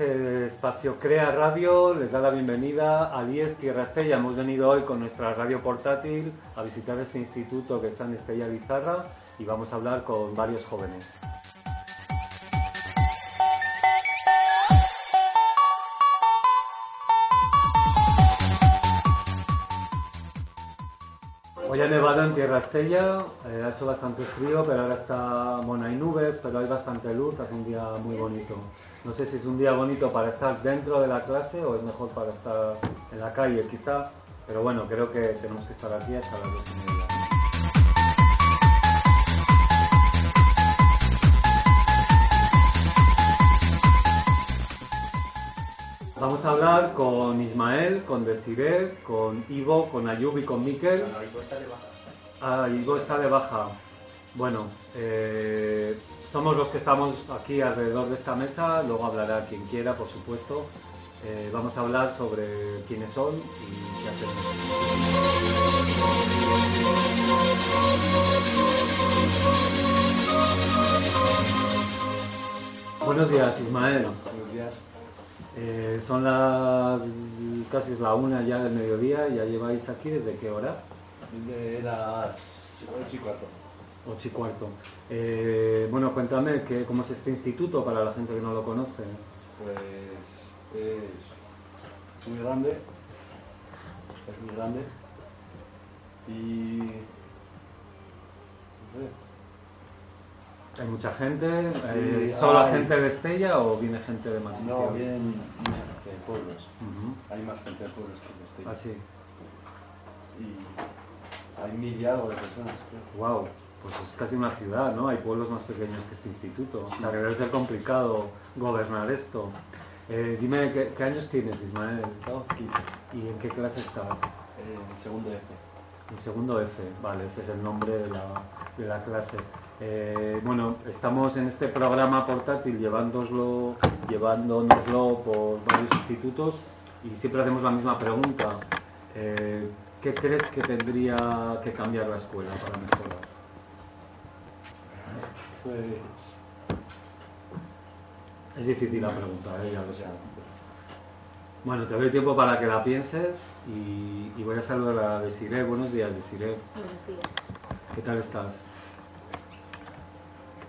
Espacio Crea Radio les da la bienvenida a 10 Tierra Estella. Hemos venido hoy con nuestra radio portátil a visitar este instituto que está en Estella Bizarra y vamos a hablar con varios jóvenes. Hoy ha nevado en Tierra Estella, eh, ha hecho bastante frío, pero ahora está, bueno, hay nubes, pero hay bastante luz, hace un día muy bonito. No sé si es un día bonito para estar dentro de la clase o es mejor para estar en la calle, quizá, pero bueno, creo que tenemos que estar aquí hasta las dos y media. Vamos a hablar con Ismael, con Desiree, con Ivo, con Ayub y con Miquel. Ah, Ivo está de baja. Bueno, eh, somos los que estamos aquí alrededor de esta mesa, luego hablará quien quiera, por supuesto. Eh, vamos a hablar sobre quiénes son y qué hacemos. Buenos días, Ismael. Buenos días. Eh, son las casi es la una ya del mediodía, ya lleváis aquí desde qué hora? De las 8 y cuarto. Ocho y cuarto. Eh, bueno, cuéntame que, cómo es este instituto para la gente que no lo conoce. Pues es muy grande. Es muy grande. Y. No sé. Hay mucha gente, Sí, eh, ¿solo hay. gente de Estella o viene gente de más No, mucha gente de pueblos. Hay más gente de pueblos que de Estella. Ah, sí. Y hay mil y algo de personas, creo. Wow, pues es casi una ciudad, ¿no? Hay pueblos más pequeños que este instituto. O sea, que debe ser complicado gobernar esto. Eh, dime, ¿qué, qué años tienes, Ismael? ¿Y en qué clase estás? en segundo F. El segundo F, vale, ese es el nombre de la, de la clase. Eh, bueno, estamos en este programa portátil llevándoslo, llevándonoslo por varios institutos y siempre hacemos la misma pregunta. Eh, ¿Qué crees que tendría que cambiar la escuela para mejorar? Pues. Es difícil la pregunta, ¿eh? ya lo sé. Bueno, te doy tiempo para que la pienses y, y voy a saludar a Desiree. Buenos días, Desiree. Buenos días. ¿Qué tal estás?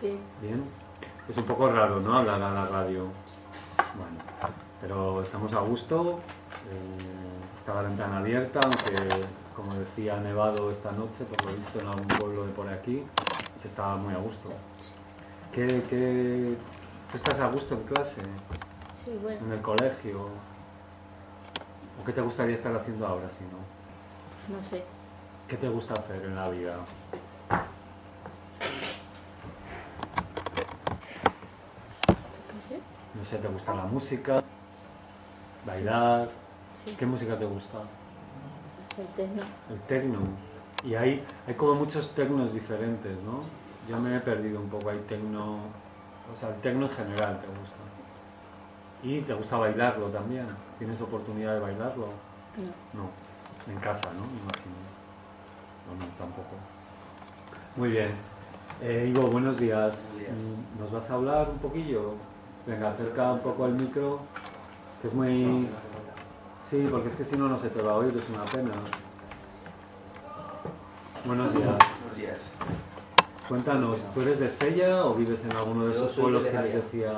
Bien. Bien. Es un poco raro, ¿no? Hablar a la radio. Bueno, pero estamos a gusto. eh, está la ventana abierta, aunque, como decía, ha nevado esta noche, por lo visto en algún pueblo de por aquí. Se estaba muy a gusto. ¿Qué, qué, tú estás a gusto en clase? Sí, bueno. ¿En el colegio? ¿O qué te gustaría estar haciendo ahora, si no? No sé. ¿Qué te gusta hacer en la vida? No sé. ¿te gusta la música? ¿Bailar? Sí. ¿Qué música te gusta? El tecno. El tecno. Y hay, hay como muchos tecnos diferentes, ¿no? Yo me he perdido un poco. Hay tecno. O sea, el tecno en general te gusta. Y te gusta bailarlo también. ¿Tienes oportunidad de bailarlo? No. No. En casa, ¿no? Me imagino. O no, tampoco. Muy bien. Eh, Ivo, buenos días. Buenos días. Mm, ¿Nos vas a hablar un poquillo? Venga, acerca un poco el micro, que es muy... Sí, porque es que si no, no se te va a oír, es una pena. Buenos días. Buenos días. Cuéntanos, ¿tú eres de Estella o vives en alguno de esos pueblos de que les decía...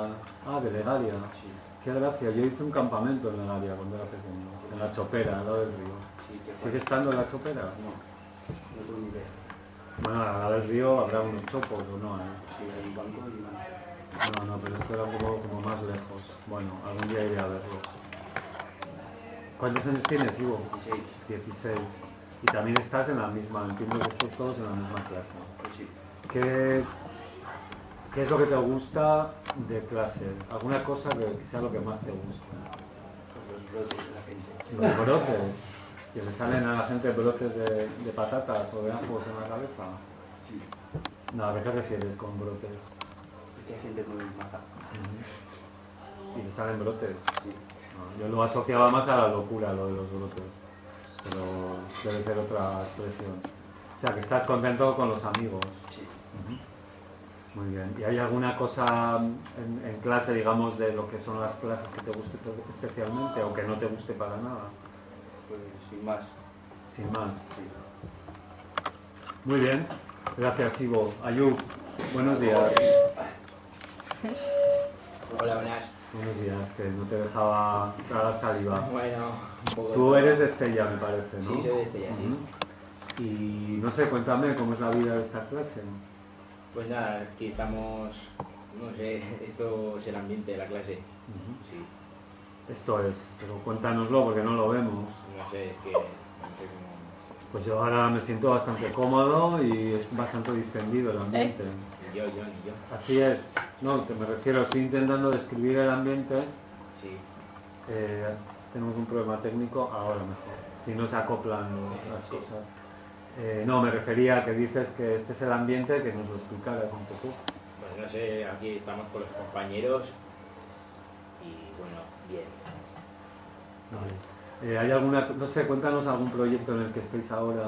Ah, de Legaria. Sí. Qué gracia, yo hice un campamento en Legaria cuando era pequeño, en la Chopera, al lado del río. Sí, ¿Sigue estando en la Chopera? No, no tengo ni idea. Bueno, al lado del río habrá unos chopos o no, ¿eh? Sí, hay un banco y. No, no, pero esto era un poco como más lejos. Bueno, algún día iré a verlo. ¿Cuántos años tienes, Ivo? 16. 16. Y también estás en la misma, entiendo que estáis todos en la misma clase. Pues sí. ¿Qué, qué es lo que te gusta de clase? ¿Alguna cosa que sea lo que más te gusta? Los brotes de la gente. Los brotes. Que le salen a la gente brotes de, de patatas o de ajos en la cabeza. Sí. No, ¿a qué te refieres con brotes? Porque hay gente muy maja. Y le salen brotes. Sí. No, yo lo asociaba más a la locura, lo de los brotes. Pero debe ser otra expresión. O sea, que estás contento con los amigos. Sí. Muy bien. ¿Y hay alguna cosa en, en clase, digamos, de lo que son las clases que te guste especialmente o que no te guste para nada? Pues sin más. Sin más. Sí. Muy bien. Gracias, Ivo. Ayub, buenos días. Hola, buenas. Buenos días, que no te dejaba tragar saliva. Bueno. Tú eres de Estella, me parece, ¿no? Sí, soy de Estella, sí. Y no sé, cuéntame cómo es la vida de esta clase. Pues nada, aquí estamos. No sé, esto es el ambiente de la clase. Sí, Esto es, pero cuéntanoslo porque no lo vemos. no sé, es que. No sé cómo. Pues yo ahora me siento bastante cómodo y es bastante distendido el ambiente. Ni yo, yo, yo. Así es. No, te me refiero, estoy intentando describir el ambiente. Sí, Eh, tenemos un problema técnico, ahora mejor. Si no se acoplan las cosas. Eh, no, me refería a que dices que este es el ambiente, que nos lo explicaras un poco. pues no sé, aquí estamos con los compañeros. Y bueno, bien. Vale. Eh, ¿Hay alguna, no sé, cuéntanos algún proyecto en el que estéis ahora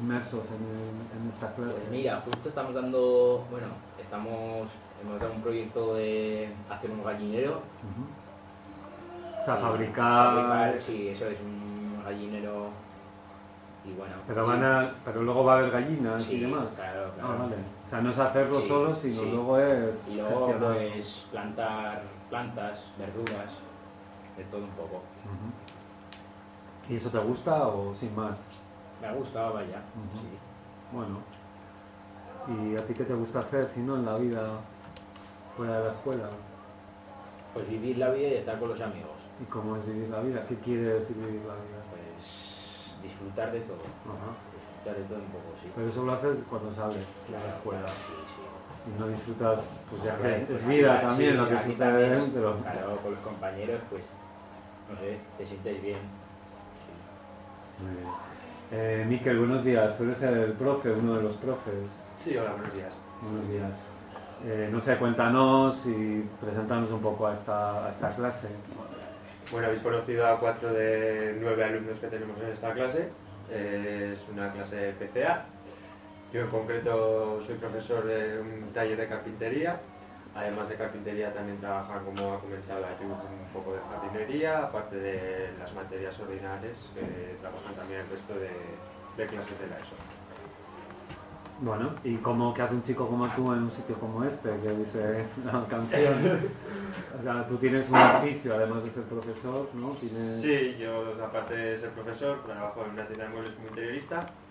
inmersos en, en esta clase? Pues mira, justo estamos dando. Bueno, estamos. Hemos dado un proyecto de hacer un gallinero. Sea, fabricar... fabricar, Sí, eso es un gallinero. Y bueno. Pero, van a, pero luego va a haber gallinas Sí, y demás. claro, claro. Ah, vale. O sea, no es hacerlo Sí, solo, sino sí. luego es Y luego gestionar. pues plantar plantas, verduras, de todo un poco. ¿Y eso te gusta o sin más? Me ha gustado, vaya. Sí. Bueno. ¿Y a ti qué te gusta hacer si no en la vida fuera de la escuela? Pues vivir la vida y estar con los amigos. ¿Y cómo es vivir la vida? ¿Qué quiere decir vivir la vida? Pues disfrutar de todo. Ajá. Disfrutar de todo un poco, sí. Pero eso lo haces cuando sales de la escuela. Sí, sí. Y no disfrutas, pues ya que pues es vida aquí- también sí, lo que sucede también, dentro. Claro, con los compañeros, pues, no sé, te sientes bien. Sí. Muy bien. Eh, Miquel, buenos días. Tú eres el profe, uno de los profes. Sí, hola, buenos días. Buenos días. Eh, no sé, cuéntanos y preséntanos un poco a esta, a esta clase. Bueno, habéis conocido a cuatro de nueve alumnos que tenemos en esta clase. Eh, es una clase PCA. Yo en concreto soy profesor de un taller de carpintería. Además de carpintería también trabaja, como ha comentado Ayub, un poco de jardinería, aparte de las materias ordinarias que trabajan también el resto de, de clases de la ESO. Bueno, ¿y cómo que hace un chico como tú en un sitio como este, que dice la canción? o sea, tú tienes un oficio, además de ser profesor, ¿no? Tienes... Sí, yo aparte de ser profesor, trabajo en una tienda de muebles como interiorista.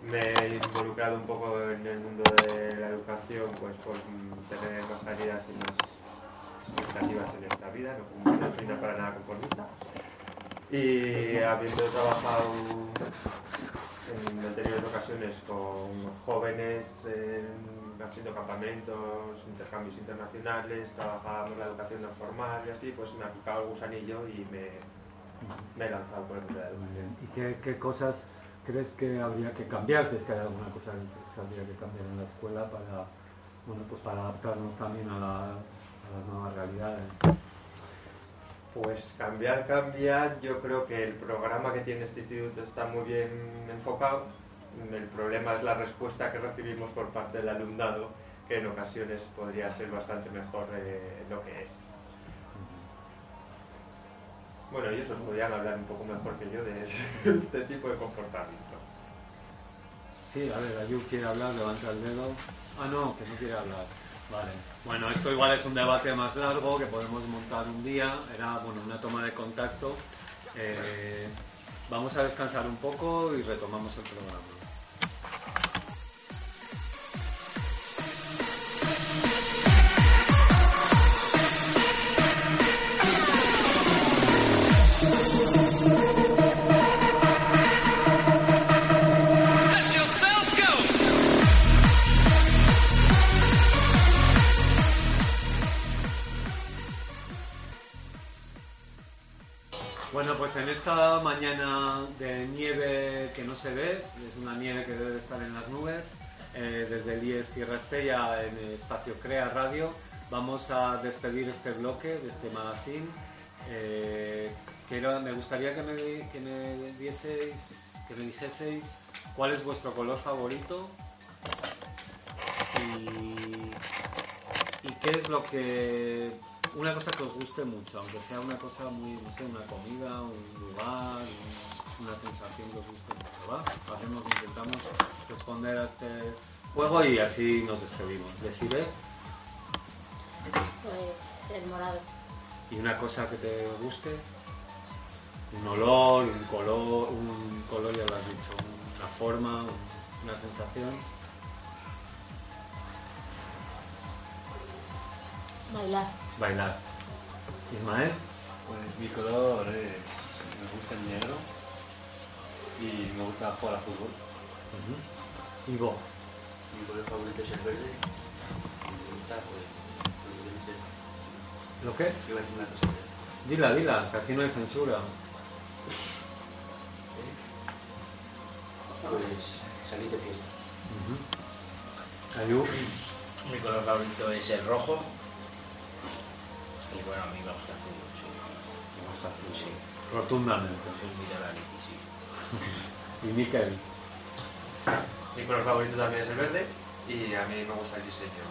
Me he involucrado un poco en el mundo de la educación, pues por tener más salidas y más expectativas en esta vida, no, como- no soy para nada conformista. Y habiendo trabajado en anteriores ocasiones con jóvenes, en- haciendo campamentos, intercambios internacionales, trabajábamos la educación no formal y así, pues me ha picado el gusanillo y me, me he lanzado por el mundo. ¿Y qué, qué cosas crees que habría que cambiar, si es que hay alguna cosa que habría que cambiar en la escuela para, bueno, pues para adaptarnos también a, la- a las nuevas realidades? Pues cambiar, cambiar, yo creo que el programa que tiene este instituto está muy bien enfocado. El problema es la respuesta que recibimos por parte del alumnado, que en ocasiones podría ser bastante mejor de lo que es. Bueno, ellos os podrían hablar un poco mejor que yo de este tipo de comportamiento. Sí, a ver, Ayub quiere hablar, levanta el dedo. Ah, no, que no quiere hablar. Vale. Bueno, esto igual es un debate más largo que podemos montar un día. Era, bueno, una toma de contacto. Eh, vamos a descansar un poco y retomamos el programa. Esta mañana de nieve que no se ve, es una nieve que debe estar en las nubes, eh, desde el IES Tierra Estella en espacio Crea Radio, vamos a despedir este bloque de este magazine. Eh, quiero- me gustaría que me, que que me dijeseis cuál es vuestro color favorito y qué es lo que una cosa que os guste mucho, aunque sea una cosa muy, no sé, una comida, un lugar, un- una sensación que os guste mucho, ¿va? Hacemos, intentamos responder a este juego y así nos despedimos. Decide, Pues el morado. y una cosa que te guste, un olor, un color, un color ya lo has dicho, una forma, un- una sensación. Bailar. Bailar. Ismael, Pues mi color es. Me gusta el negro y me gusta jugar a fútbol. y vos. Mi color favorito es el verde y me gusta, pues. yo ¿Lo qué? iba a decir una cosa. Dila, dila, que aquí no hay censura. Pues salir de fiesta. Ayú, Mi color favorito es el rojo. Y bueno, a mí me gusta fútbol, sí. me gusta fútbol. Sí, Rotundamente. soy muy de la sí. Y Miquel, Mi color favorito también es el verde y a mí me gusta el diseño.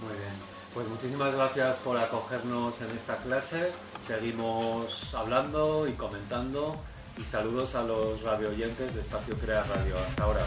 muy bien. Pues muchísimas gracias por acogernos en esta clase. Seguimos hablando y comentando. Y saludos a los radio oyentes de Espacio Crea Radio. Hasta ahora.